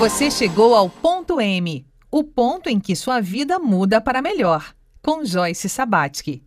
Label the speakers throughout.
Speaker 1: Você chegou ao ponto M, o ponto em que sua vida muda para melhor, com Joyce Sabatsky.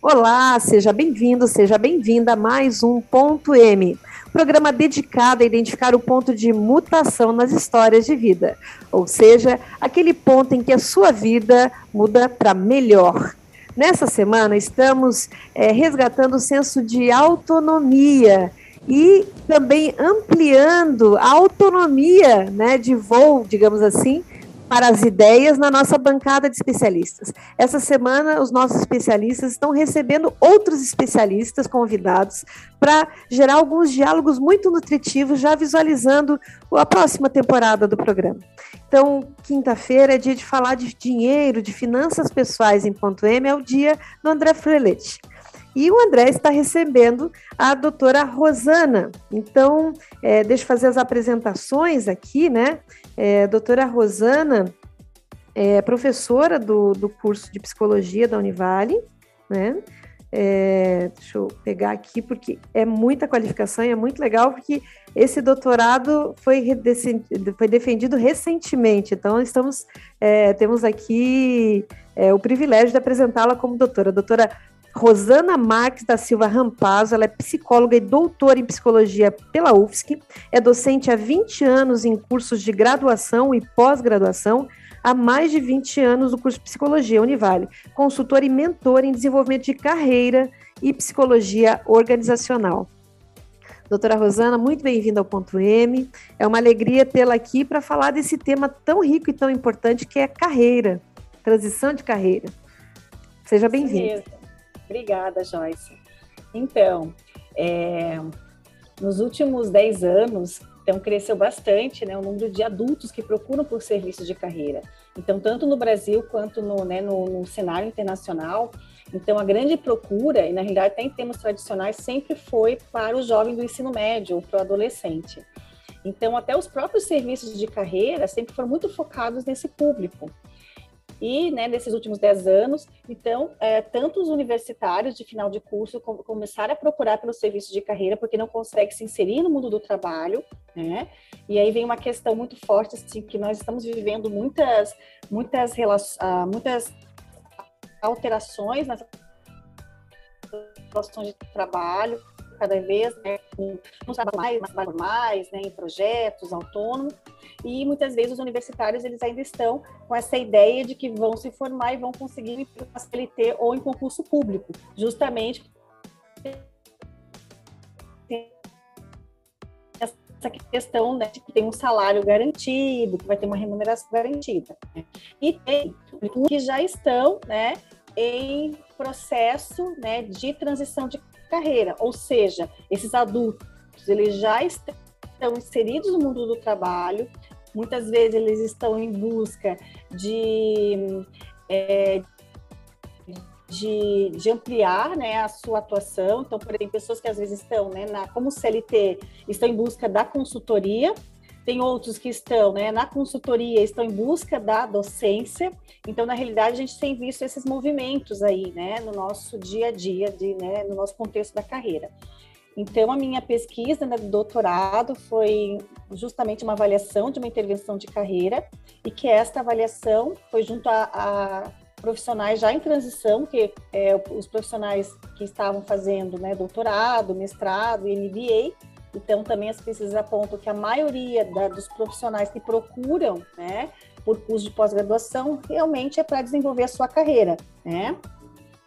Speaker 2: Olá, seja bem-vindo, seja bem-vinda a mais um Ponto M, programa dedicado a identificar o ponto de mutação nas histórias de vida, ou seja, aquele ponto em que a sua vida muda para melhor. Nessa semana, estamos é, resgatando o senso de autonomia e também ampliando a autonomia né, de voo, digamos assim, para as ideias na nossa bancada de especialistas. Essa semana, os nossos especialistas estão recebendo outros especialistas convidados para gerar alguns diálogos muito nutritivos, já visualizando a próxima temporada do programa. Então, quinta-feira é dia de falar de dinheiro, de finanças pessoais em ponto M, é o dia do André Frelet. E o André está recebendo a doutora Rosana. Então, é, deixa eu fazer as apresentações aqui, né? É, doutora Rosana é professora do, do curso de psicologia da Univale, né? É, deixa eu pegar aqui, porque é muita qualificação e é muito legal, porque esse doutorado foi, foi defendido recentemente, então estamos é, temos aqui é, o privilégio de apresentá-la como doutora. doutora Rosana Marques da Silva Rampazzo, ela é psicóloga e doutora em psicologia pela UFSC, é docente há 20 anos em cursos de graduação e pós-graduação, há mais de 20 anos no curso de psicologia Univale, consultora e mentora em desenvolvimento de carreira e psicologia organizacional. Doutora Rosana, muito bem-vinda ao Ponto M. É uma alegria tê-la aqui para falar desse tema tão rico e tão importante que é carreira, transição de carreira. Seja bem-vinda.
Speaker 3: Obrigada, Joyce. Então, é, nos últimos 10 anos, então cresceu bastante né, o número de adultos que procuram por serviços de carreira. Então, tanto no Brasil quanto no, né, no, no cenário internacional, então a grande procura, e na realidade até em termos tradicionais, sempre foi para o jovem do ensino médio ou para o adolescente. Então, até os próprios serviços de carreira sempre foram muito focados nesse público. E, né, nesses últimos 10 anos, então, é, tanto os universitários de final de curso com, começaram a procurar pelos serviços de carreira, porque não conseguem se inserir no mundo do trabalho, né? E aí vem uma questão muito forte, assim, que nós estamos vivendo muitas, muitas, uh, muitas alterações nas relações de trabalho, cada vez, né, uns trabalham mais, trabalham mais, né, em projetos, autônomos, e muitas vezes os universitários eles ainda estão com essa ideia de que vão se formar e vão conseguir CLT ou em concurso público, justamente essa questão né, de que tem um salário garantido, que vai ter uma remuneração garantida. Né? E tem que já estão né, em processo né, de transição de carreira, ou seja, esses adultos eles já estão inseridos no mundo do trabalho, muitas vezes eles estão em busca de, é, de, de, ampliar né, a sua atuação. Então, por exemplo, pessoas que às vezes estão, né, na, como CLT, estão em busca da consultoria, tem outros que estão né, na consultoria, estão em busca da docência. Então, na realidade, a gente tem visto esses movimentos aí, né, no nosso dia a dia, de, né, no nosso contexto da carreira. Então, a minha pesquisa né, do doutorado foi justamente uma avaliação de uma intervenção de carreira, e que esta avaliação foi junto a, a profissionais já em transição, que é, os profissionais que estavam fazendo né, doutorado, mestrado e MBA, então, também as pesquisas apontam que a maioria da, dos profissionais que procuram, né, por curso de pós-graduação, realmente é para desenvolver a sua carreira, né?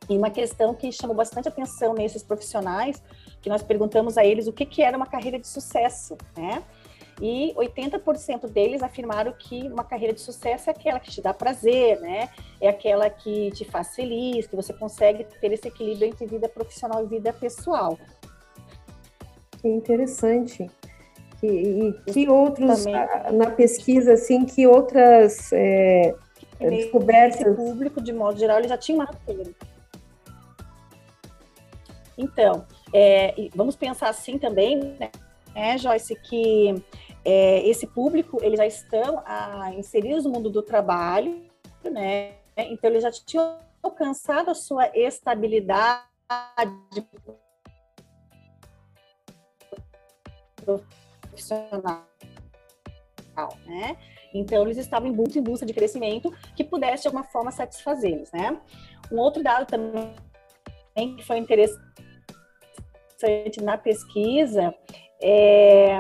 Speaker 3: E uma questão que chamou bastante atenção nesses profissionais, que nós perguntamos a eles o que, que era uma carreira de sucesso, né? E 80% deles afirmaram que uma carreira de sucesso é aquela que te dá prazer, né? É aquela que te faz feliz, que você consegue ter esse equilíbrio entre vida profissional e vida pessoal.
Speaker 2: Que interessante. Que, e que outros, na pesquisa, assim, que outras é, descobertas...
Speaker 3: Esse público, de modo geral, ele já tinha uma Então, é, vamos pensar assim também, né, né Joyce, que é, esse público, eles já estão ah, inseridos no mundo do trabalho, né? Então, eles já tinham alcançado a sua estabilidade profissional, né? Então, eles estavam muito em busca de crescimento que pudesse, de alguma forma, satisfazê-los, né? Um outro dado também que foi interessante na pesquisa é,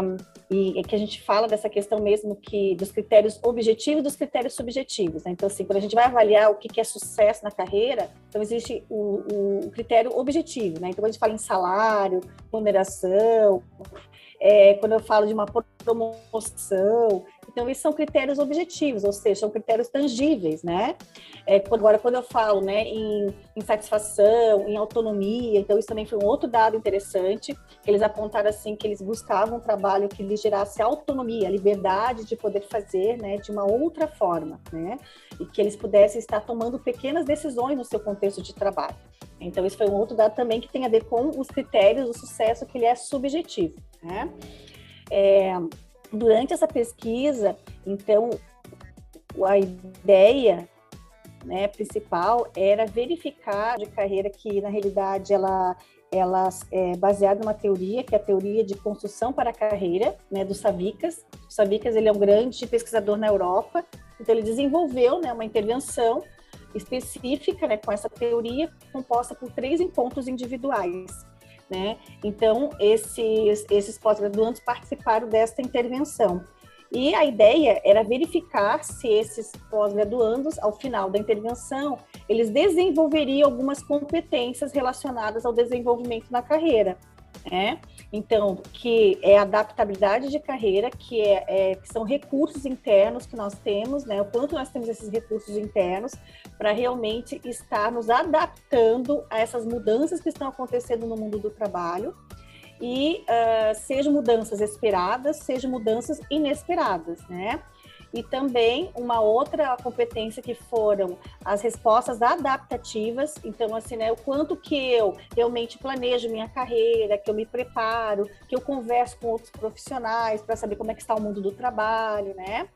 Speaker 3: e que a gente fala dessa questão mesmo que dos critérios objetivos e dos critérios subjetivos. Né? Então, assim, quando a gente vai avaliar o que é sucesso na carreira, então existe o, o critério objetivo, né? Então, quando a gente fala em salário, ponderação, é, quando eu falo de uma promoção, então, esses são critérios objetivos, ou seja, são critérios tangíveis, né? É, agora, quando eu falo né, em, em, satisfação, em autonomia, então isso também foi um outro dado interessante, eles apontaram assim que eles buscavam um trabalho que lhes gerasse autonomia, liberdade de poder fazer né, de uma outra forma, né? E que eles pudessem estar tomando pequenas decisões no seu contexto de trabalho. Então, isso foi um outro dado também que tem a ver com os critérios do sucesso, que ele é subjetivo, né? É, durante essa pesquisa, então, a ideia né, principal era verificar de carreira que, na realidade, ela ela é baseada numa teoria, que é a teoria de construção para a carreira, né, do Savicas. O Savicas ele é um grande pesquisador na Europa, então ele desenvolveu né, uma intervenção específica né, com essa teoria, composta por três encontros individuais né? Então, esses, esses pós-graduandos participaram desta intervenção. E a ideia era verificar se esses pós-graduandos, ao final da intervenção, eles desenvolveriam algumas competências relacionadas ao desenvolvimento na carreira. Né? Então, que é adaptabilidade de carreira, que, é, é, que são recursos internos que nós temos, né? O quanto nós temos esses recursos internos para realmente estar nos adaptando a essas mudanças que estão acontecendo no mundo do trabalho e uh, sejam mudanças esperadas, sejam mudanças inesperadas, né? E também uma outra competência que foram as respostas adaptativas. Então, assim, né, o quanto que eu realmente planejo minha carreira, que eu me preparo, que eu converso com outros profissionais para saber como é que está o mundo do trabalho, né?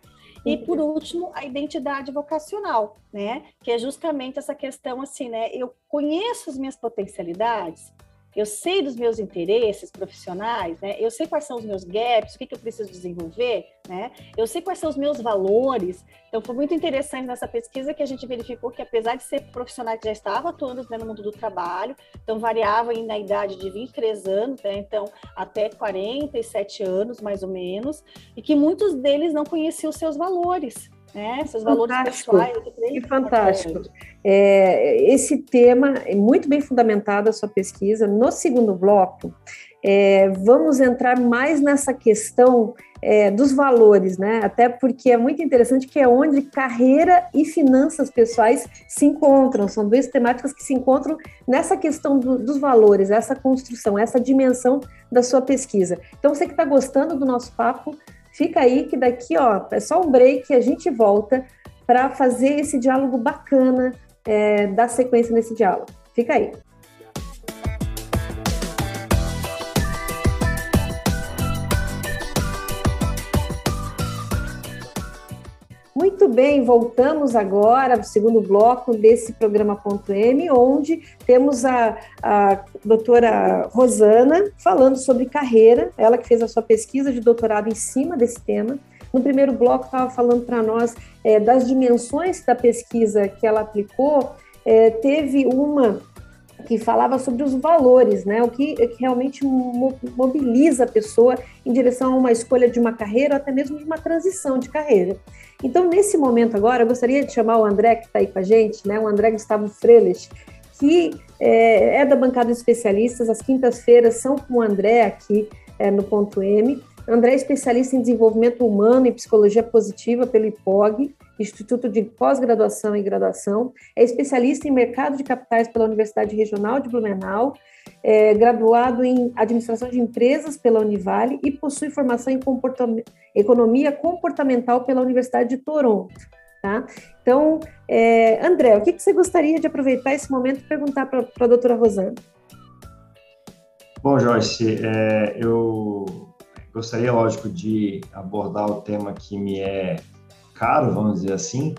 Speaker 3: E por último, a identidade vocacional, né? Que é justamente essa questão assim, né? Eu conheço as minhas potencialidades, eu sei dos meus interesses profissionais, né? Eu sei quais são os meus gaps, o que, que eu preciso desenvolver, né? Eu sei quais são os meus valores. Então, foi muito interessante nessa pesquisa que a gente verificou que, apesar de ser profissionais que já estavam atuando né, no mundo do trabalho, então variava na idade de 23 anos, né? Então, até 47 anos, mais ou menos, e que muitos deles não conheciam os seus valores, né? Seus valores
Speaker 2: fantástico. pessoais. Que fantástico. É, esse tema é muito bem fundamentado a sua pesquisa. No segundo bloco, é, vamos entrar mais nessa questão é, dos valores, né? Até porque é muito interessante que é onde carreira e finanças pessoais se encontram. São duas temáticas que se encontram nessa questão do, dos valores, essa construção, essa dimensão da sua pesquisa. Então, você que está gostando do nosso papo, Fica aí que daqui, ó, é só um break e a gente volta para fazer esse diálogo bacana, é, dar sequência nesse diálogo. Fica aí. Bem, voltamos agora ao segundo bloco desse programa Ponto M, onde temos a, a doutora Rosana falando sobre carreira, ela que fez a sua pesquisa de doutorado em cima desse tema. No primeiro bloco, estava falando para nós é, das dimensões da pesquisa que ela aplicou. É, teve uma que falava sobre os valores, né? O que, que, realmente mobiliza a pessoa em direção a uma escolha de uma carreira, ou até mesmo de uma transição de carreira. Então, nesse momento agora, eu gostaria de chamar o André, que está aí com a gente, né? O André Gustavo Freles, que é, é da bancada de especialistas. As quintas-feiras são com o André aqui é, no Ponto M. André é especialista em desenvolvimento humano e psicologia positiva pelo IPOG, Instituto de Pós-Graduação e Graduação. É especialista em mercado de capitais pela Universidade Regional de Blumenau é graduado em administração de empresas pela Univale e possui formação em economia comportamental pela Universidade de Toronto. Tá? Então, é, André, o que, que, você gostaria de aproveitar esse momento e perguntar para a doutora Rosana?
Speaker 4: Bom, Joyce, é, eu gostaria, lógico, de abordar o tema que me é caro, vamos dizer assim,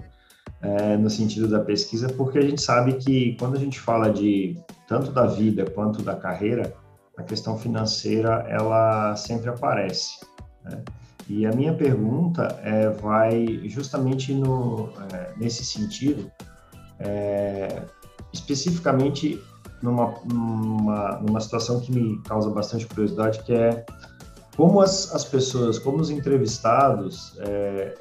Speaker 4: é, no sentido da pesquisa, porque a gente sabe que quando a gente fala de tanto da vida quanto da carreira, a questão financeira ela sempre aparece. Né? E a minha pergunta é, vai justamente no, é, nesse sentido, é, especificamente numa, numa, numa situação que me causa bastante curiosidade, que é como as, as pessoas, como os entrevistados é,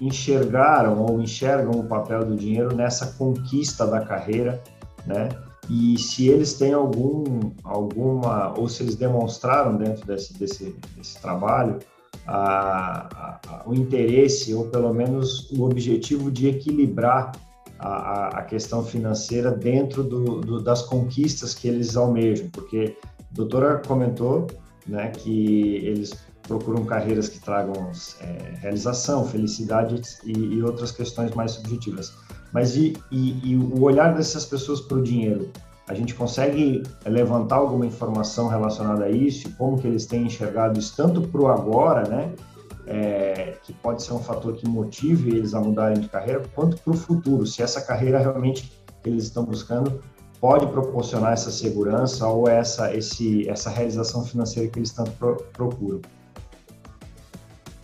Speaker 4: enxergaram ou enxergam o papel do dinheiro nessa conquista da carreira, né? E se eles têm algum, alguma, ou se eles demonstraram dentro desse, desse, desse trabalho a, a, o interesse, ou pelo menos o objetivo de equilibrar a, a questão financeira dentro do, do, das conquistas que eles almejam, porque a doutora comentou né, que eles procuram carreiras que tragam é, realização, felicidade e, e, outras questões mais subjetivas. Mas e, e, e o olhar dessas pessoas para o dinheiro? A gente consegue levantar alguma informação relacionada a isso? Como que eles têm enxergado isso tanto para o agora, né? É, que pode ser um fator que motive eles a mudarem de carreira, quanto para o futuro, se essa carreira realmente que eles estão buscando pode proporcionar essa segurança ou essa, esse, essa realização financeira que eles tanto pro, procuram.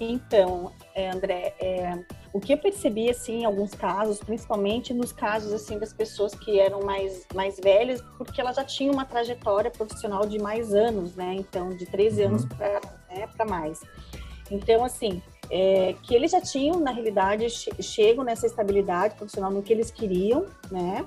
Speaker 3: Então, é, André, é, o que eu percebi assim em alguns casos, principalmente nos casos assim das pessoas que eram mais mais velhas, porque elas já tinham uma trajetória profissional de mais anos, né? Então, de 13 uhum. anos para né, mais. Então, assim, é, que eles já tinham, na realidade, che chegam nessa estabilidade profissional no que eles queriam, né?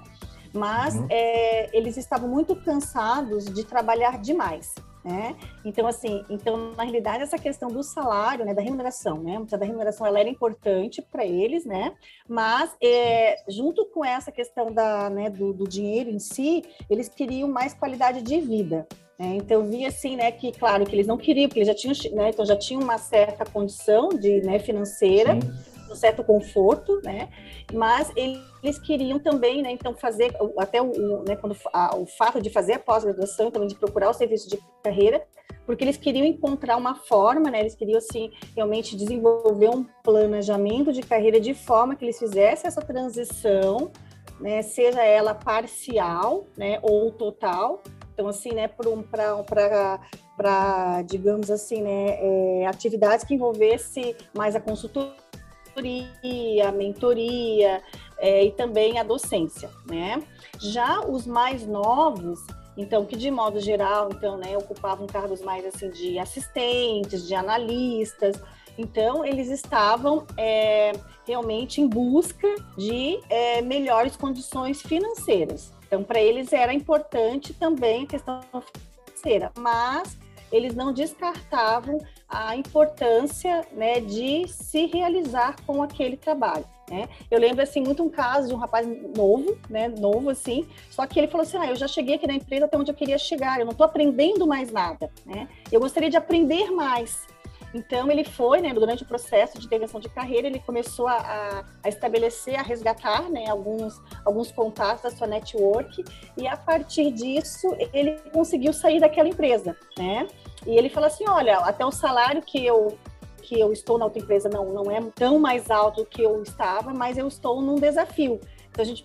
Speaker 3: mas uhum. é, eles estavam muito cansados de trabalhar demais. Né? Então, assim, então, na realidade, essa questão do salário, né, da remuneração, né, da remuneração, ela era importante para eles, né, mas, é, junto com essa questão da, né, do, do, dinheiro em si, eles queriam mais qualidade de vida, né? então, eu vi, assim, né, que, claro, que eles não queriam, porque eles já tinham, né, então já tinham uma certa condição de, né, financeira, Sim um certo conforto, né? Mas eles queriam também, né? Então fazer até o, né, quando a, o fato de fazer a pós-graduação, também de procurar o serviço de carreira, porque eles queriam encontrar uma forma, né? Eles queriam assim realmente desenvolver um planejamento de carreira de forma que eles fizessem essa transição, né? Seja ela parcial, né? Ou total. Então assim, né? Para digamos assim, né? É, atividades que envolvesse mais a consultoria consultoria, mentoria é, e também a docência, né? Já os mais novos, então, que de modo geral, então, né, ocupavam cargos mais assim de assistentes, de analistas, então, eles estavam é, realmente em busca de é, melhores condições financeiras. Então, para eles era importante também a questão financeira, mas eles não descartavam a importância né, de se realizar com aquele trabalho. Né? Eu lembro assim muito um caso de um rapaz novo, né, novo assim, só que ele falou assim: ah, eu já cheguei aqui na empresa até onde eu queria chegar, eu não estou aprendendo mais nada, né? Eu gostaria de aprender mais. Então ele foi, né, durante o processo de intervenção de carreira, ele começou a, a, estabelecer, a resgatar, né, alguns, alguns contatos da sua network e a partir disso ele conseguiu sair daquela empresa, né? E ele falou assim, olha, até o salário que eu que eu estou na outra empresa não não é tão mais alto do que eu estava, mas eu estou num desafio. Então a gente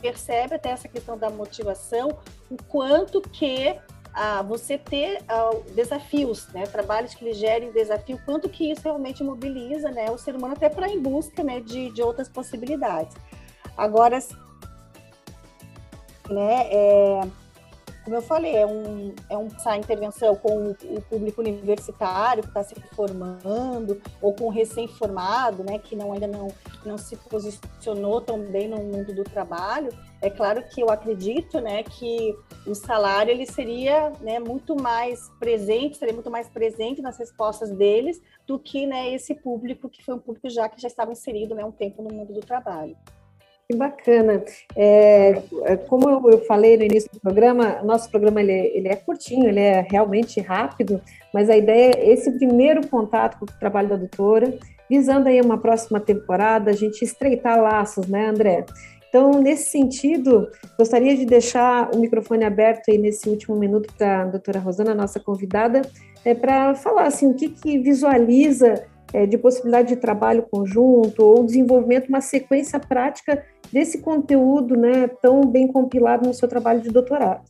Speaker 3: percebe até essa questão da motivação, o quanto que a você ter uh, desafios, né, trabalhos que lhe gerem desafio, quanto que isso realmente mobiliza, né, o ser humano até para em busca, né, de, de outras possibilidades. Agora, né, é, como eu falei, é um, é um essa intervenção com o público universitário que está se formando, ou com recém-formado, né, que não, ainda não, não se posicionou tão bem no mundo do trabalho. É claro que eu acredito né, que o salário ele seria né, muito mais presente, seria muito mais presente nas respostas deles do que né, esse público que foi um público já que já estava inserido né, um tempo no mundo do trabalho.
Speaker 2: Que bacana. É, é, como eu falei no início do programa, nosso programa ele, ele é curtinho, ele é realmente rápido, mas a ideia é esse primeiro contato com o trabalho da doutora, visando aí uma próxima temporada, a gente estreitar laços, né, André? Então, nesse sentido, gostaria de deixar o microfone aberto aí nesse último minuto para a doutora Rosana, nossa convidada, é, para falar assim, o que, que visualiza é, de possibilidade de trabalho conjunto ou desenvolvimento, uma sequência prática desse conteúdo né, tão bem compilado no seu trabalho de doutorado?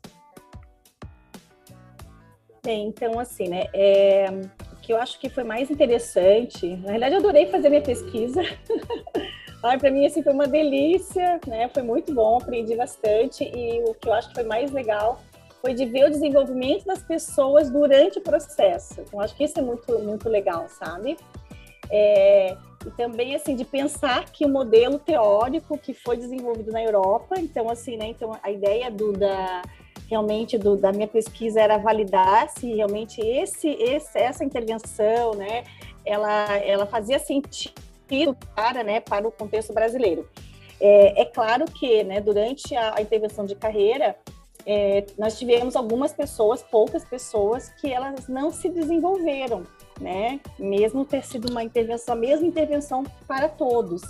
Speaker 3: Bem, então, assim, né, é, o que eu acho que foi mais interessante, na realidade, eu adorei fazer minha pesquisa. Para mim, assim, foi uma delícia, né, foi muito bom, aprendi bastante, e o que eu acho que foi mais legal foi de ver o desenvolvimento das pessoas durante o processo. Então, acho que isso é muito, muito legal, sabe? É, e também assim de pensar que o modelo teórico que foi desenvolvido na Europa, então assim, né, então a ideia do da realmente do, da minha pesquisa era validar se realmente esse, esse essa intervenção, né, ela ela fazia sentido para, né, para o contexto brasileiro. É, é claro que, né, durante a, a intervenção de carreira, é, nós tivemos algumas pessoas, poucas pessoas, que elas não se desenvolveram, né? Mesmo ter sido uma intervenção, a mesma intervenção para todos.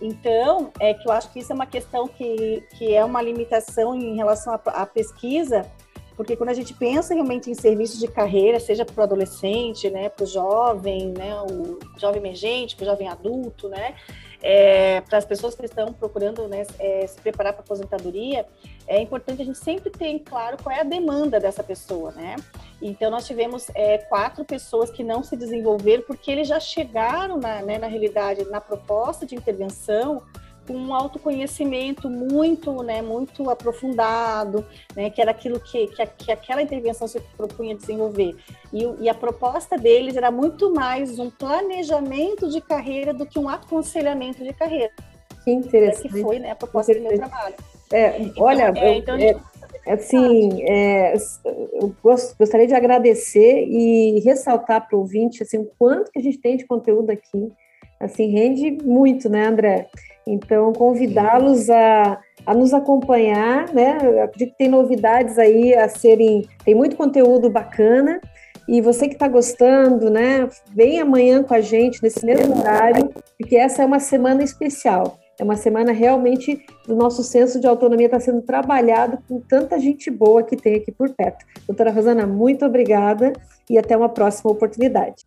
Speaker 3: Então, é que eu acho que isso é uma questão que, que é uma limitação em relação à, pesquisa, porque quando a gente pensa realmente em serviços de carreira, seja para o adolescente, né, para o jovem, né, o jovem emergente, para o jovem adulto, né, é, para as pessoas que estão procurando né, é, se preparar para aposentadoria, é importante a gente sempre ter claro qual é a demanda dessa pessoa, né? Então, nós tivemos é, quatro pessoas que não se desenvolveram porque eles já chegaram, na, né, na realidade, na proposta de intervenção um autoconhecimento muito, né, muito aprofundado, né, que era aquilo que, que, que aquela intervenção se propunha desenvolver. E, e, a proposta deles era muito mais um planejamento de carreira do que um aconselhamento de carreira.
Speaker 2: Que interessante.
Speaker 3: Que foi né, a proposta do meu trabalho.
Speaker 2: É, então, olha, é, então, é, assim, é, eu gostaria de agradecer e ressaltar para o ouvinte assim, o quanto que a gente tem de conteúdo aqui. Assim, rende muito, né, André? Então, convidá-los a, a nos acompanhar, né? Eu acredito que tem novidades aí a serem. Tem muito conteúdo bacana. E você que está gostando, né? Vem amanhã com a gente nesse mesmo horário, porque essa é uma semana especial. É uma semana realmente do nosso senso de autonomia está sendo trabalhado com tanta gente boa que tem aqui por perto. Doutora Rosana, muito obrigada e até uma próxima oportunidade.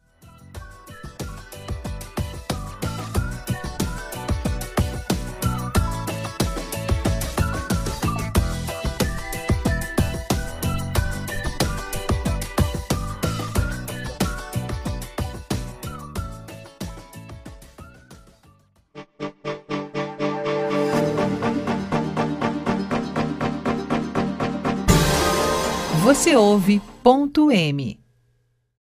Speaker 1: Você ouve ponto M.